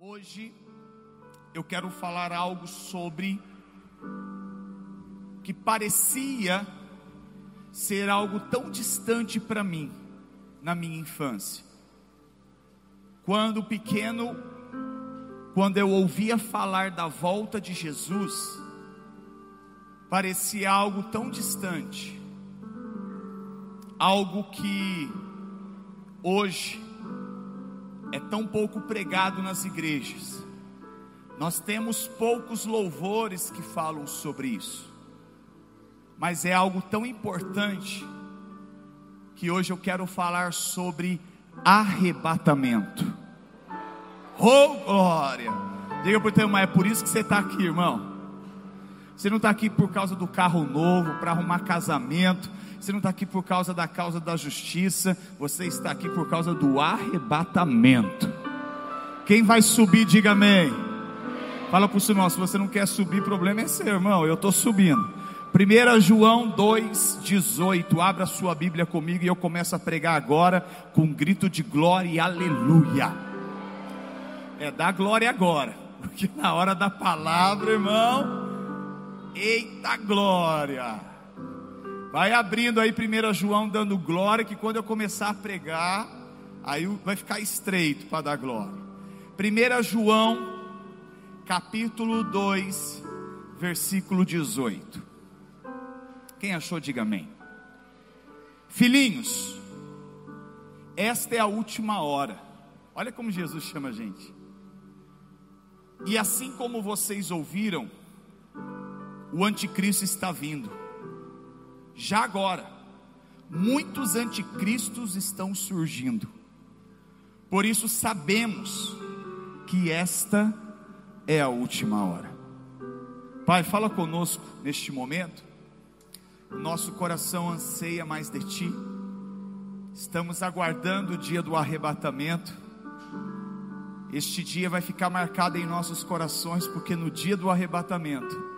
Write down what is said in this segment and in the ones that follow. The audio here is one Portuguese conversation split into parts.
Hoje eu quero falar algo sobre que parecia ser algo tão distante para mim na minha infância. Quando pequeno, quando eu ouvia falar da volta de Jesus, parecia algo tão distante, algo que hoje é tão pouco pregado nas igrejas. Nós temos poucos louvores que falam sobre isso, mas é algo tão importante que hoje eu quero falar sobre arrebatamento. Oh glória! Diga para o teu irmão, é por isso que você está aqui, irmão. Você não está aqui por causa do carro novo, para arrumar casamento. Você não está aqui por causa da causa da justiça. Você está aqui por causa do arrebatamento. Quem vai subir, diga amém. Fala para o seu irmão, se você não quer subir, problema é seu, irmão. Eu estou subindo. 1 João 2,18. Abra sua Bíblia comigo e eu começo a pregar agora com um grito de glória e aleluia. É, dá glória agora, porque na hora da palavra, irmão, Eita glória! Vai abrindo aí 1 João dando glória, que quando eu começar a pregar, aí vai ficar estreito para dar glória. 1 João, capítulo 2, versículo 18. Quem achou, diga amém. Filhinhos, esta é a última hora. Olha como Jesus chama a gente. E assim como vocês ouviram, o anticristo está vindo. Já agora, muitos anticristos estão surgindo. Por isso sabemos que esta é a última hora. Pai, fala conosco neste momento. Nosso coração anseia mais de ti. Estamos aguardando o dia do arrebatamento. Este dia vai ficar marcado em nossos corações, porque no dia do arrebatamento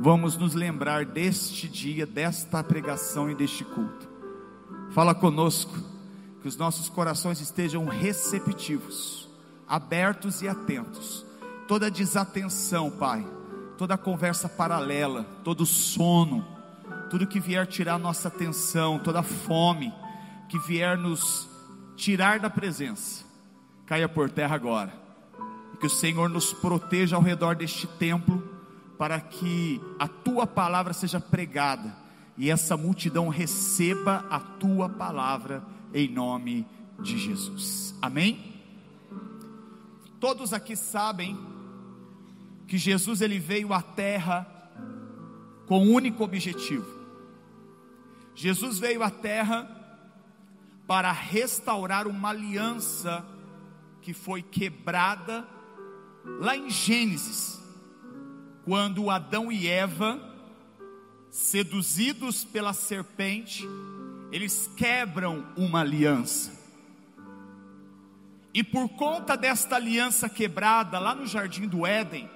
vamos nos lembrar deste dia, desta pregação e deste culto. Fala conosco, que os nossos corações estejam receptivos, abertos e atentos. Toda desatenção, Pai, toda conversa paralela, todo sono, tudo que vier tirar nossa atenção, toda fome que vier nos tirar da presença, caia por terra agora. Que o Senhor nos proteja ao redor deste templo para que a tua palavra seja pregada e essa multidão receba a tua palavra em nome de Jesus. Amém? Todos aqui sabem que Jesus ele veio à terra com um único objetivo. Jesus veio à terra para restaurar uma aliança que foi quebrada lá em Gênesis quando Adão e Eva, seduzidos pela serpente, eles quebram uma aliança. E por conta desta aliança quebrada lá no jardim do Éden,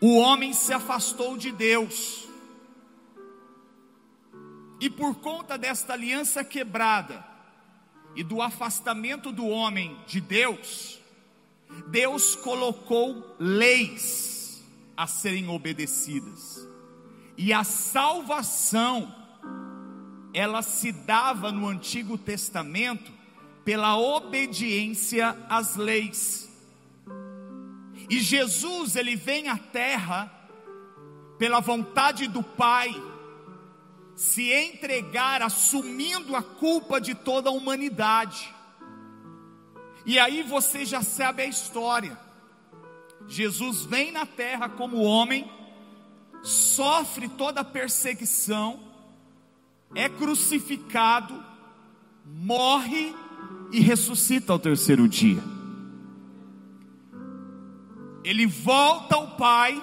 o homem se afastou de Deus. E por conta desta aliança quebrada e do afastamento do homem de Deus, Deus colocou leis a serem obedecidas. E a salvação, ela se dava no Antigo Testamento pela obediência às leis. E Jesus, ele vem à terra pela vontade do Pai, se entregar assumindo a culpa de toda a humanidade. E aí você já sabe a história. Jesus vem na terra como homem, sofre toda a perseguição, é crucificado, morre e ressuscita ao terceiro dia. Ele volta ao Pai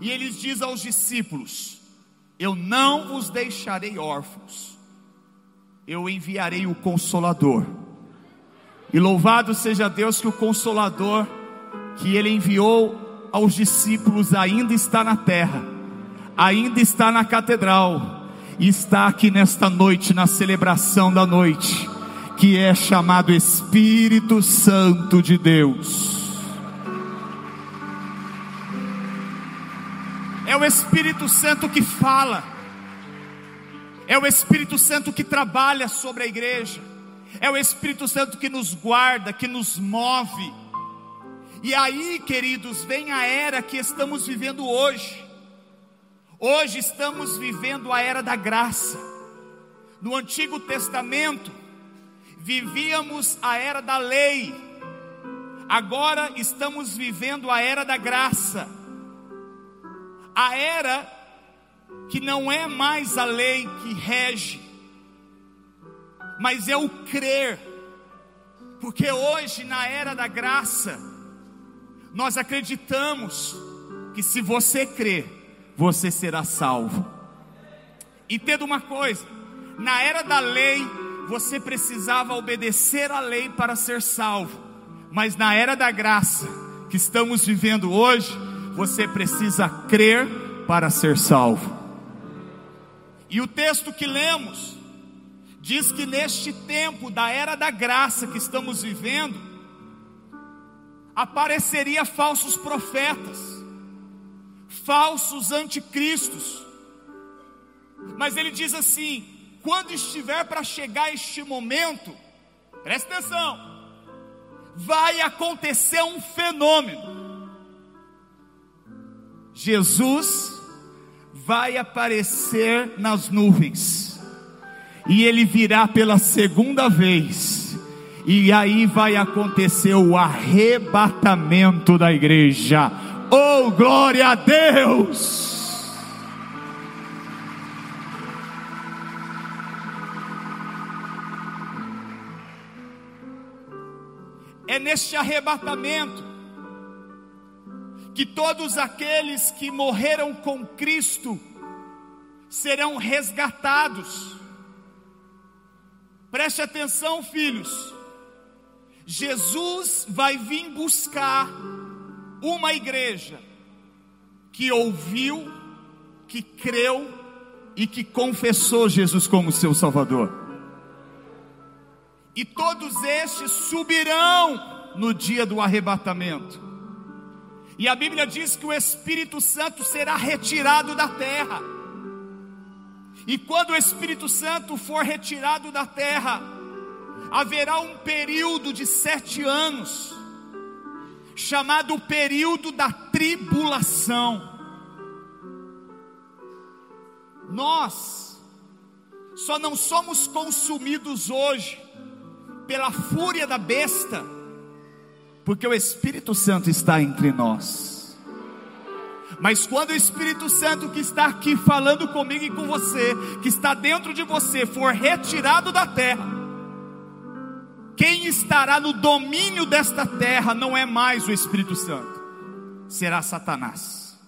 e ele diz aos discípulos: Eu não vos deixarei órfãos, eu enviarei o Consolador. E louvado seja Deus que o Consolador que ele enviou aos discípulos ainda está na terra, ainda está na catedral, está aqui nesta noite, na celebração da noite, que é chamado Espírito Santo de Deus. É o Espírito Santo que fala, é o Espírito Santo que trabalha sobre a igreja, é o Espírito Santo que nos guarda, que nos move, e aí, queridos, vem a era que estamos vivendo hoje. Hoje estamos vivendo a era da graça. No Antigo Testamento, vivíamos a era da lei. Agora estamos vivendo a era da graça. A era que não é mais a lei que rege, mas é o crer. Porque hoje, na era da graça, nós acreditamos que se você crer, você será salvo. Entenda uma coisa: na era da lei, você precisava obedecer à lei para ser salvo, mas na era da graça que estamos vivendo hoje, você precisa crer para ser salvo. E o texto que lemos diz que neste tempo da era da graça que estamos vivendo, apareceria falsos profetas, falsos anticristos. Mas ele diz assim: quando estiver para chegar este momento, preste atenção, vai acontecer um fenômeno. Jesus vai aparecer nas nuvens, e ele virá pela segunda vez, e aí vai acontecer o arrebatamento da igreja. Oh, glória a Deus! É neste arrebatamento que todos aqueles que morreram com Cristo serão resgatados. Preste atenção, filhos. Jesus vai vir buscar uma igreja que ouviu, que creu e que confessou Jesus como seu Salvador. E todos estes subirão no dia do arrebatamento. E a Bíblia diz que o Espírito Santo será retirado da terra. E quando o Espírito Santo for retirado da terra, haverá um período de sete anos, chamado período da tribulação. Nós só não somos consumidos hoje pela fúria da besta, porque o Espírito Santo está entre nós. Mas quando o Espírito Santo que está aqui falando comigo e com você, que está dentro de você, for retirado da terra, quem estará no domínio desta terra não é mais o Espírito Santo, será Satanás.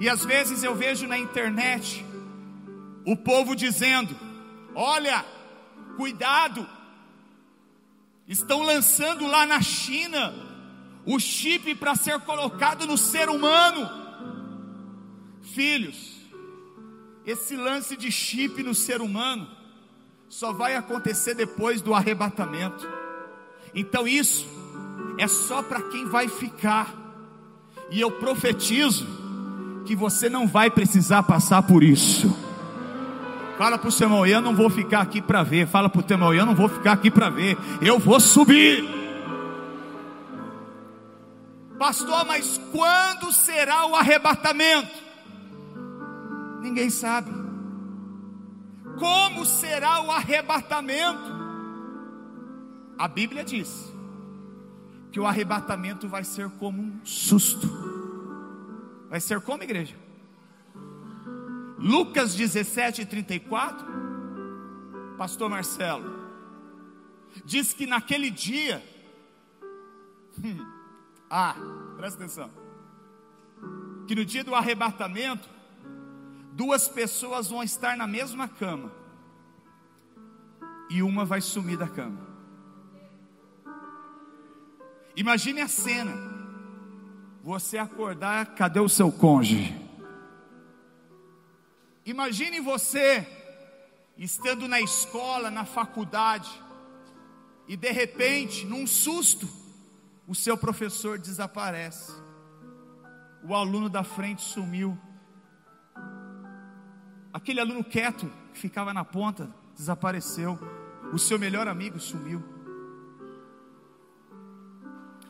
E às vezes eu vejo na internet o povo dizendo: Olha, cuidado, Estão lançando lá na China o chip para ser colocado no ser humano. Filhos, esse lance de chip no ser humano só vai acontecer depois do arrebatamento. Então isso é só para quem vai ficar. E eu profetizo que você não vai precisar passar por isso. Fala para o seu irmão, eu não vou ficar aqui para ver. Fala para o teu irmão, eu não vou ficar aqui para ver. Eu vou subir. Pastor, mas quando será o arrebatamento? Ninguém sabe. Como será o arrebatamento? A Bíblia diz que o arrebatamento vai ser como um susto. Vai ser como, igreja? Lucas 17, 34, Pastor Marcelo, diz que naquele dia, hum, ah, presta atenção, que no dia do arrebatamento, duas pessoas vão estar na mesma cama, e uma vai sumir da cama. Imagine a cena, você acordar, cadê o seu cônjuge? Imagine você estando na escola, na faculdade, e de repente, num susto, o seu professor desaparece. o aluno da frente sumiu. Aquele aluno quieto que ficava na ponta desapareceu. O seu melhor amigo sumiu.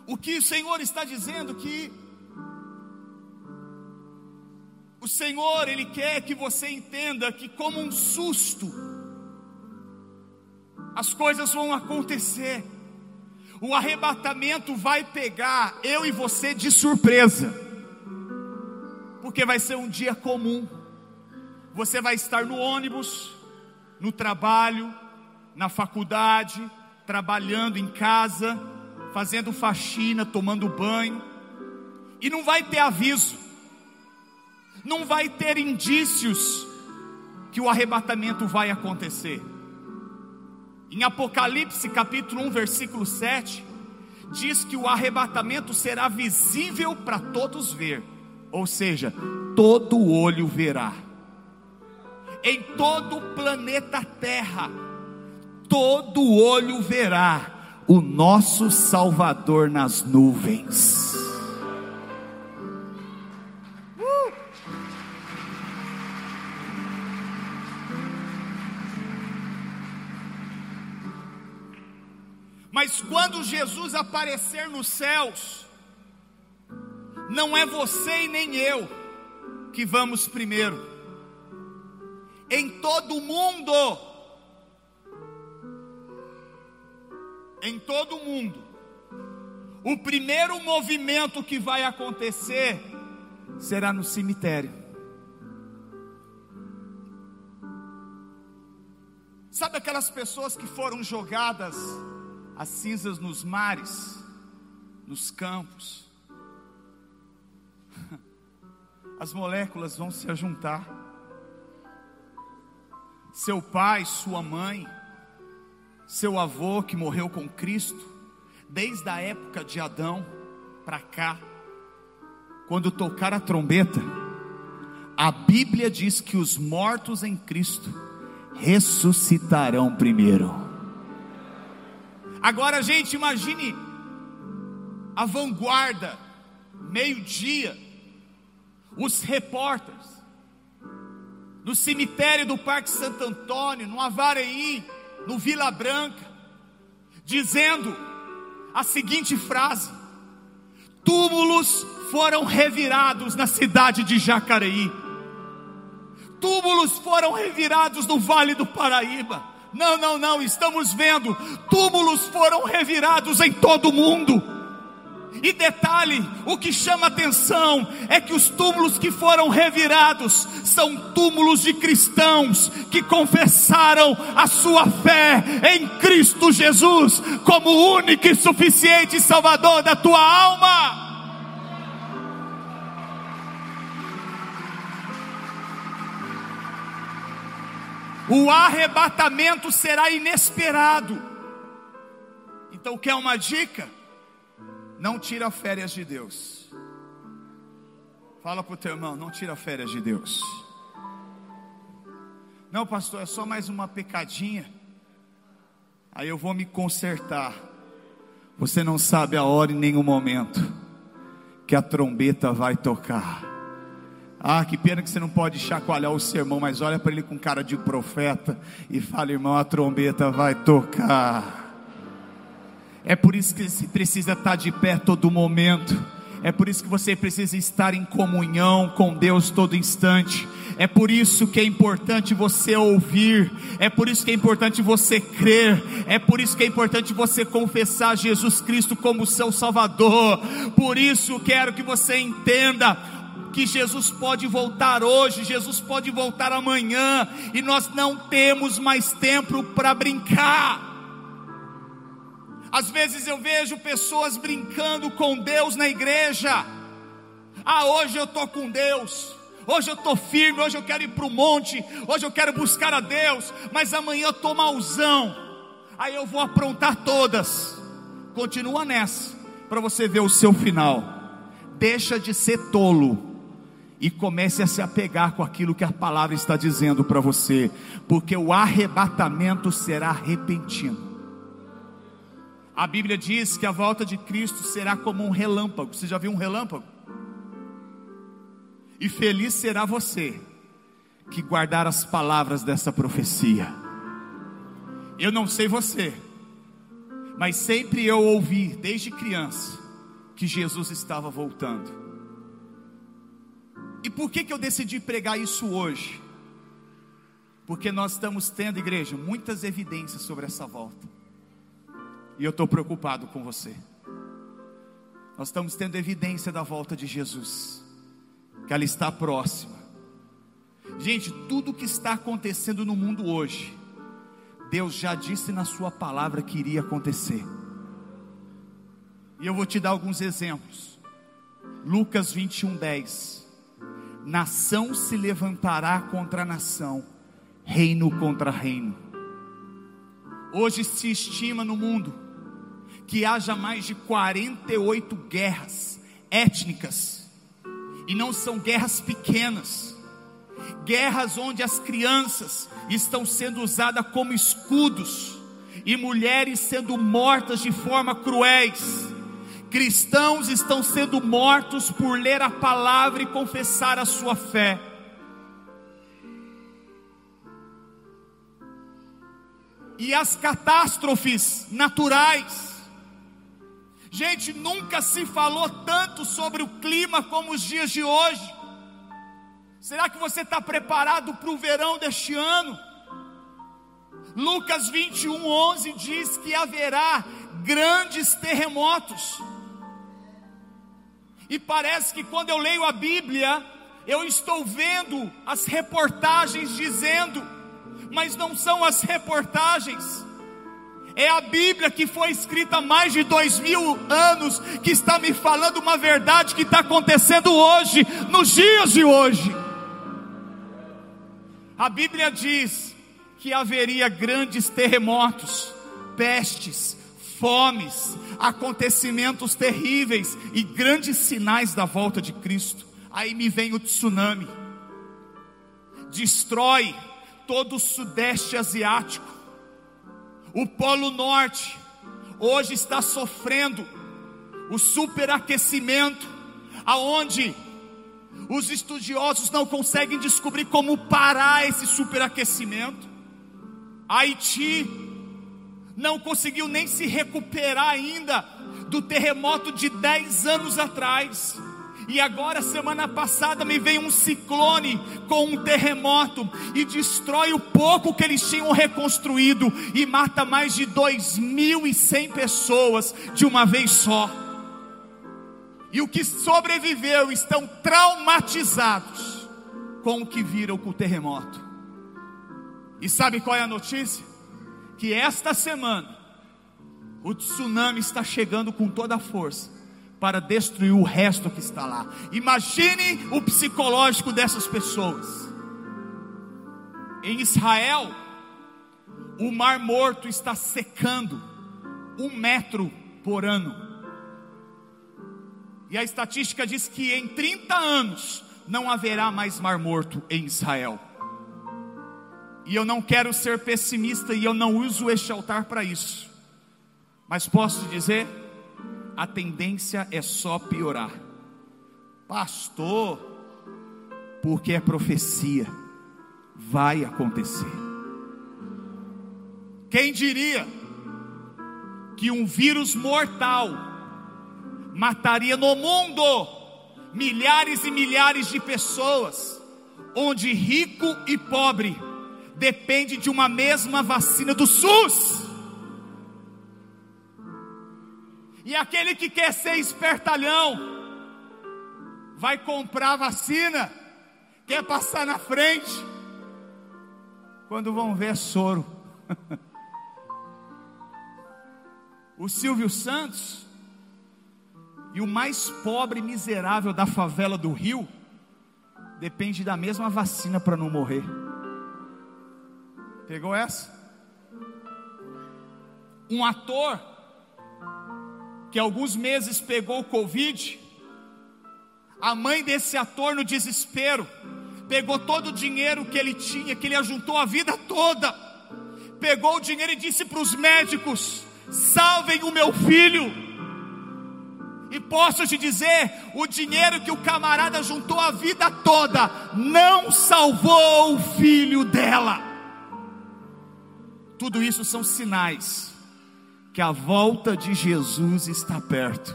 O que o Senhor está dizendo que o Senhor, Ele quer que você entenda que, como um susto, as coisas vão acontecer. O arrebatamento vai pegar eu e você de surpresa, porque vai ser um dia comum. Você vai estar no ônibus, no trabalho, na faculdade, trabalhando em casa, fazendo faxina, tomando banho, e não vai ter aviso não vai ter indícios que o arrebatamento vai acontecer. Em Apocalipse capítulo 1, versículo 7, diz que o arrebatamento será visível para todos ver, ou seja, todo olho verá. Em todo o planeta Terra, todo olho verá o nosso Salvador nas nuvens. Mas quando Jesus aparecer nos céus, não é você e nem eu que vamos primeiro. Em todo o mundo, em todo o mundo, o primeiro movimento que vai acontecer será no cemitério. Sabe aquelas pessoas que foram jogadas as cinzas nos mares, nos campos. As moléculas vão se ajuntar. Seu pai, sua mãe, seu avô que morreu com Cristo, desde a época de Adão para cá, quando tocar a trombeta, a Bíblia diz que os mortos em Cristo ressuscitarão primeiro. Agora, gente, imagine a vanguarda, meio-dia, os repórteres, no cemitério do Parque Santo Antônio, no Avareí, no Vila Branca, dizendo a seguinte frase: túmulos foram revirados na cidade de Jacareí, túmulos foram revirados no Vale do Paraíba. Não, não, não, estamos vendo, túmulos foram revirados em todo o mundo. E detalhe, o que chama atenção é que os túmulos que foram revirados são túmulos de cristãos que confessaram a sua fé em Cristo Jesus como único e suficiente Salvador da tua alma. o arrebatamento será inesperado. Então, quer uma dica? Não tira férias de Deus. Fala para o teu irmão, não tira férias de Deus. Não, pastor, é só mais uma pecadinha. Aí eu vou me consertar. Você não sabe a hora e nem o momento que a trombeta vai tocar. Ah, que pena que você não pode chacoalhar o sermão, mas olha para ele com cara de profeta e fala, irmão, a trombeta vai tocar. É por isso que você precisa estar de pé todo momento. É por isso que você precisa estar em comunhão com Deus todo instante. É por isso que é importante você ouvir. É por isso que é importante você crer. É por isso que é importante você confessar Jesus Cristo como seu Salvador. Por isso quero que você entenda que Jesus pode voltar hoje, Jesus pode voltar amanhã, e nós não temos mais tempo para brincar. Às vezes eu vejo pessoas brincando com Deus na igreja. Ah, hoje eu estou com Deus. Hoje eu estou firme, hoje eu quero ir para o monte, hoje eu quero buscar a Deus, mas amanhã eu estou mauzão, aí eu vou aprontar todas. Continua nessa, para você ver o seu final. Deixa de ser tolo e comece a se apegar com aquilo que a palavra está dizendo para você, porque o arrebatamento será repentino. A Bíblia diz que a volta de Cristo será como um relâmpago. Você já viu um relâmpago? E feliz será você que guardar as palavras dessa profecia. Eu não sei você, mas sempre eu ouvi, desde criança, que Jesus estava voltando. E por que, que eu decidi pregar isso hoje? Porque nós estamos tendo, igreja, muitas evidências sobre essa volta. E eu estou preocupado com você. Nós estamos tendo evidência da volta de Jesus, que ela está próxima. Gente, tudo que está acontecendo no mundo hoje, Deus já disse na Sua palavra que iria acontecer. E eu vou te dar alguns exemplos. Lucas 21, 10. Nação se levantará contra nação, reino contra reino. Hoje se estima no mundo que haja mais de 48 guerras étnicas, e não são guerras pequenas, guerras onde as crianças estão sendo usadas como escudos, e mulheres sendo mortas de forma cruéis, cristãos estão sendo mortos por ler a palavra e confessar a sua fé. E as catástrofes naturais, Gente, nunca se falou tanto sobre o clima como os dias de hoje. Será que você está preparado para o verão deste ano? Lucas 21, 11 diz que haverá grandes terremotos. E parece que quando eu leio a Bíblia, eu estou vendo as reportagens dizendo, mas não são as reportagens é a Bíblia que foi escrita há mais de dois mil anos, que está me falando uma verdade que está acontecendo hoje, nos dias de hoje. A Bíblia diz que haveria grandes terremotos, pestes, fomes, acontecimentos terríveis e grandes sinais da volta de Cristo. Aí me vem o tsunami, destrói todo o sudeste asiático o Polo Norte hoje está sofrendo o superaquecimento, aonde os estudiosos não conseguem descobrir como parar esse superaquecimento. Haiti não conseguiu nem se recuperar ainda do terremoto de 10 anos atrás. E agora, semana passada, me veio um ciclone com um terremoto e destrói o pouco que eles tinham reconstruído e mata mais de 2.100 pessoas de uma vez só. E o que sobreviveu estão traumatizados com o que viram com o terremoto. E sabe qual é a notícia? Que esta semana o tsunami está chegando com toda a força para destruir o resto que está lá. Imagine o psicológico dessas pessoas. Em Israel, o Mar Morto está secando um metro por ano. E a estatística diz que em 30 anos não haverá mais Mar Morto em Israel. E eu não quero ser pessimista e eu não uso este altar para isso. Mas posso dizer a tendência é só piorar. Pastor, porque é profecia, vai acontecer. Quem diria que um vírus mortal mataria no mundo milhares e milhares de pessoas, onde rico e pobre depende de uma mesma vacina do SUS? E aquele que quer ser espertalhão, vai comprar vacina, quer passar na frente, quando vão ver é soro. o Silvio Santos e o mais pobre miserável da favela do Rio depende da mesma vacina para não morrer. Pegou essa? Um ator que alguns meses pegou o Covid, a mãe desse ator no desespero, pegou todo o dinheiro que ele tinha, que ele ajuntou a vida toda, pegou o dinheiro e disse para os médicos: salvem o meu filho. E posso te dizer: o dinheiro que o camarada juntou a vida toda não salvou o filho dela. Tudo isso são sinais que a volta de Jesus está perto.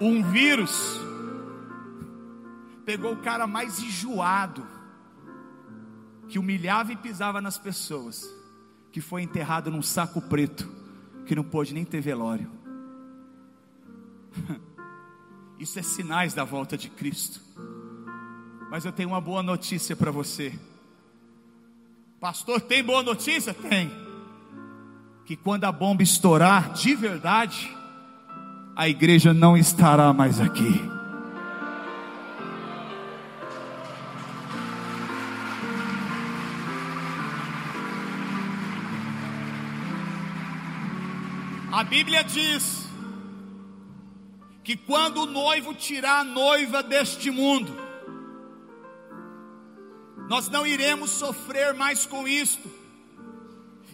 Um vírus pegou o cara mais enjoado, que humilhava e pisava nas pessoas, que foi enterrado num saco preto, que não pôde nem ter velório. Isso é sinais da volta de Cristo. Mas eu tenho uma boa notícia para você. Pastor, tem boa notícia? Tem. Que quando a bomba estourar de verdade, a igreja não estará mais aqui. A Bíblia diz que quando o noivo tirar a noiva deste mundo, nós não iremos sofrer mais com isto,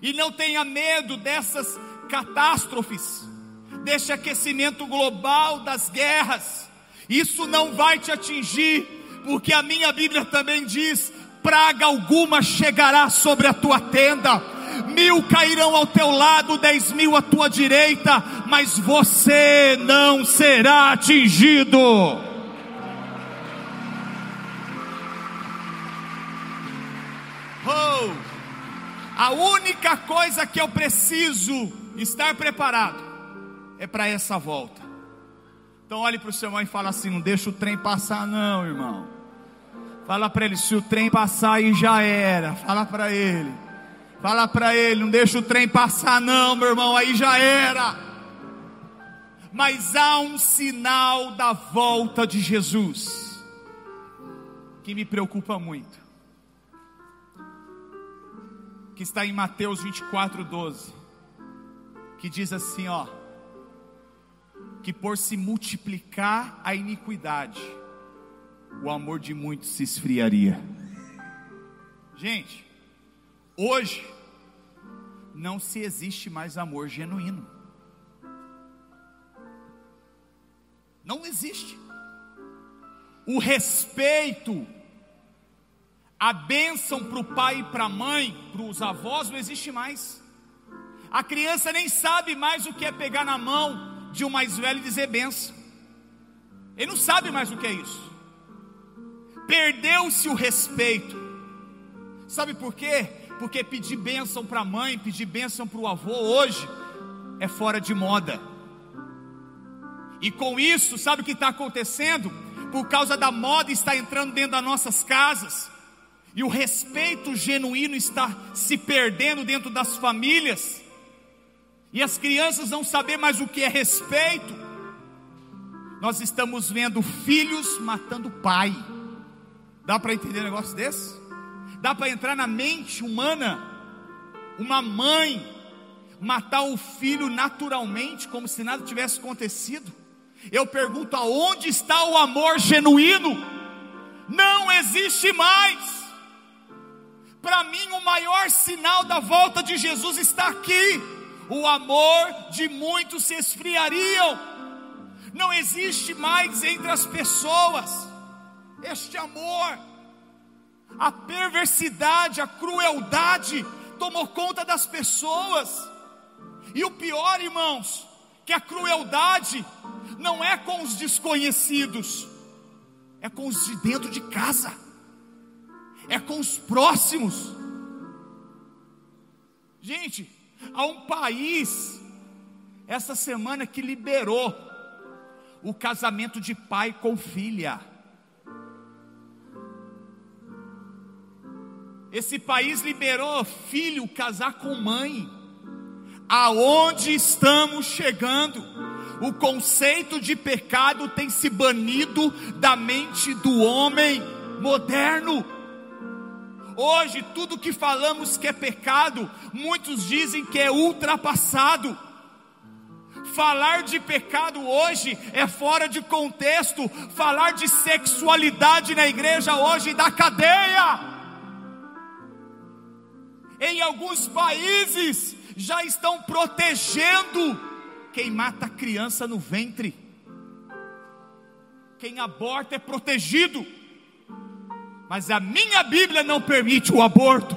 e não tenha medo dessas catástrofes, desse aquecimento global das guerras, isso não vai te atingir, porque a minha Bíblia também diz: praga alguma chegará sobre a tua tenda. Mil cairão ao teu lado, dez mil à tua direita, mas você não será atingido. Oh, a única coisa que eu preciso estar preparado é para essa volta. Então olhe para o seu irmão e fala assim: não deixa o trem passar, não, irmão. Fala para ele: se o trem passar aí já era. Fala para ele. Fala para ele, não deixa o trem passar, não, meu irmão, aí já era. Mas há um sinal da volta de Jesus que me preocupa muito, que está em Mateus 24, 12, que diz assim: ó, que por se multiplicar a iniquidade, o amor de muitos se esfriaria. Gente, Hoje, não se existe mais amor genuíno. Não existe. O respeito, a bênção para o pai e para a mãe, para os avós, não existe mais. A criança nem sabe mais o que é pegar na mão de um mais velho e dizer benção. Ele não sabe mais o que é isso. Perdeu-se o respeito. Sabe por quê? porque pedir bênção para a mãe, pedir bênção para o avô hoje é fora de moda. E com isso, sabe o que está acontecendo? Por causa da moda está entrando dentro das nossas casas, e o respeito genuíno está se perdendo dentro das famílias, e as crianças não sabem mais o que é respeito. Nós estamos vendo filhos matando pai. Dá para entender um negócio desse? Dá para entrar na mente humana uma mãe matar o filho naturalmente, como se nada tivesse acontecido? Eu pergunto: aonde está o amor genuíno? Não existe mais. Para mim, o maior sinal da volta de Jesus está aqui. O amor de muitos se esfriariam. Não existe mais entre as pessoas este amor a perversidade, a crueldade tomou conta das pessoas. E o pior, irmãos, que a crueldade não é com os desconhecidos, é com os de dentro de casa, é com os próximos. Gente, há um país essa semana que liberou o casamento de pai com filha. Esse país liberou filho casar com mãe. Aonde estamos chegando? O conceito de pecado tem se banido da mente do homem moderno. Hoje, tudo que falamos que é pecado, muitos dizem que é ultrapassado. Falar de pecado hoje é fora de contexto. Falar de sexualidade na igreja hoje dá cadeia. Em alguns países já estão protegendo quem mata a criança no ventre. Quem aborta é protegido. Mas a minha Bíblia não permite o aborto.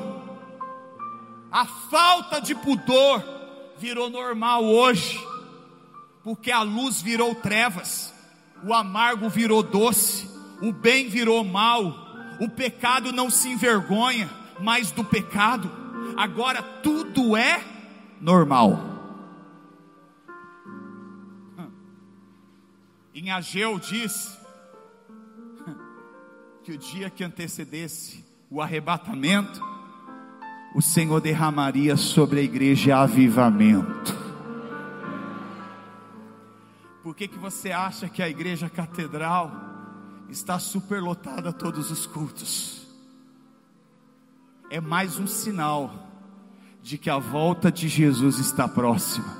A falta de pudor virou normal hoje, porque a luz virou trevas, o amargo virou doce, o bem virou mal, o pecado não se envergonha mais do pecado, agora tudo é normal. Em Ageu diz que o dia que antecedesse o arrebatamento, o Senhor derramaria sobre a igreja avivamento. Por que, que você acha que a igreja catedral está superlotada todos os cultos? É mais um sinal de que a volta de Jesus está próxima.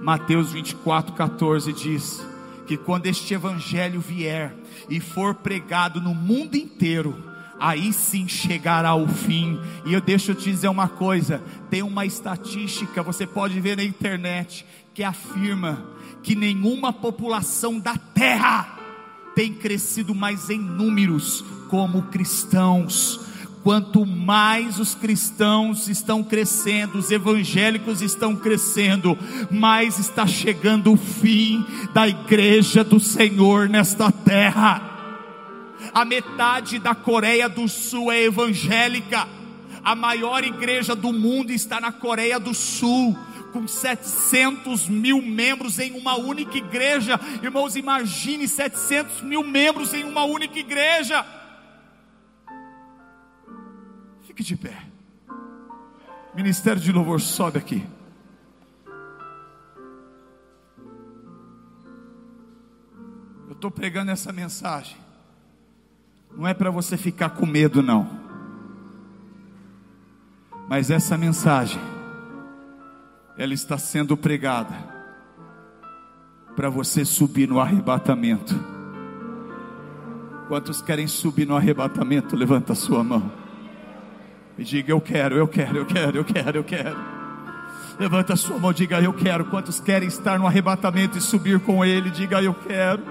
Mateus 24, 14 diz: que quando este evangelho vier e for pregado no mundo inteiro, aí sim chegará o fim. E eu deixo te dizer uma coisa: tem uma estatística, você pode ver na internet, que afirma que nenhuma população da terra tem crescido mais em números como cristãos. Quanto mais os cristãos estão crescendo, os evangélicos estão crescendo, mais está chegando o fim da igreja do Senhor nesta terra. A metade da Coreia do Sul é evangélica, a maior igreja do mundo está na Coreia do Sul com 700 mil membros em uma única igreja. Irmãos, imagine 700 mil membros em uma única igreja. Fique de pé. Ministério de louvor, sobe aqui. Eu estou pregando essa mensagem. Não é para você ficar com medo, não. Mas essa mensagem, ela está sendo pregada para você subir no arrebatamento. Quantos querem subir no arrebatamento? Levanta a sua mão. E diga: Eu quero, eu quero, eu quero, eu quero, eu quero. Levanta a sua mão, diga: Eu quero. Quantos querem estar no arrebatamento e subir com Ele? Diga: Eu quero.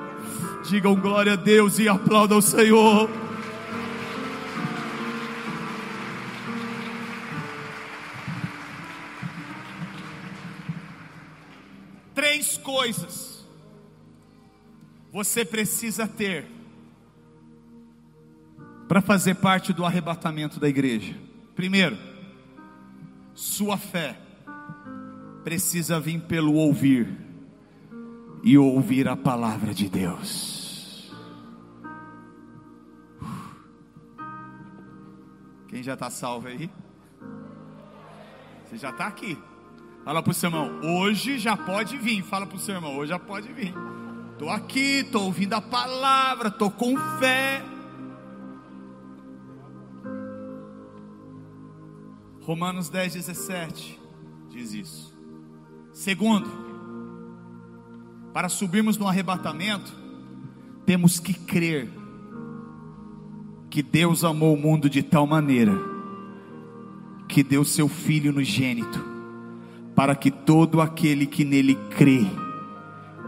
Digam glória a Deus e aplaudam o Senhor. Três coisas você precisa ter para fazer parte do arrebatamento da igreja. Primeiro, sua fé precisa vir pelo ouvir e ouvir a palavra de Deus. Quem já está salvo aí? Você já está aqui. Fala para o seu irmão, hoje já pode vir. Fala para o seu irmão, hoje já pode vir. Estou aqui, estou ouvindo a palavra, estou com fé. Romanos 10, 17 diz isso. Segundo, para subirmos no arrebatamento, temos que crer que Deus amou o mundo de tal maneira que deu seu Filho no gênito, para que todo aquele que nele crê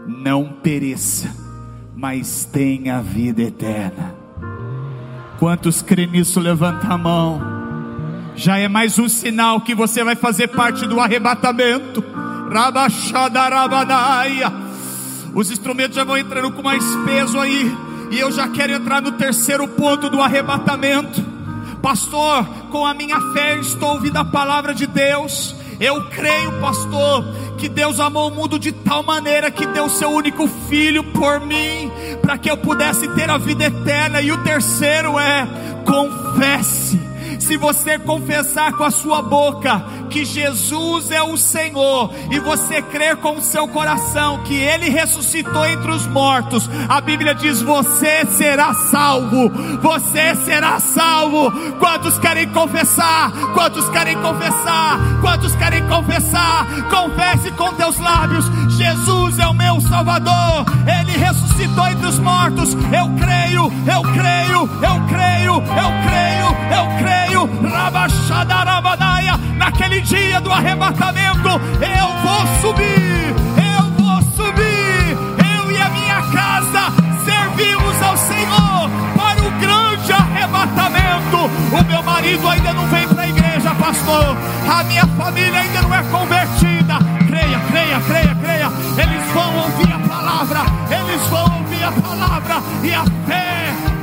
não pereça, mas tenha a vida eterna. Quantos creem nisso? Levanta a mão já é mais um sinal que você vai fazer parte do arrebatamento. Os instrumentos já vão entrando com mais peso aí. E eu já quero entrar no terceiro ponto do arrebatamento. Pastor, com a minha fé estou ouvindo a palavra de Deus. Eu creio, pastor, que Deus amou o mundo de tal maneira que deu seu único filho por mim, para que eu pudesse ter a vida eterna. E o terceiro é: confesse se você confessar com a sua boca que Jesus é o Senhor e você crer com o seu coração que Ele ressuscitou entre os mortos, a Bíblia diz: você será salvo. Você será salvo. Quantos querem confessar? Quantos querem confessar? Quantos querem confessar? Confesse com teus lábios: Jesus é o meu Salvador. Ele ressuscitou entre os mortos. Eu creio, eu creio, eu creio, eu creio, eu creio. Cordeiro, naquele dia do arrebatamento, eu vou subir, eu vou subir, eu e a minha casa servimos ao Senhor para o grande arrebatamento. O meu marido ainda não vem para a igreja, pastor, a minha família ainda não é convertida. Creia, creia, creia, creia, eles vão ouvir a palavra, eles vão ouvir a palavra e a fé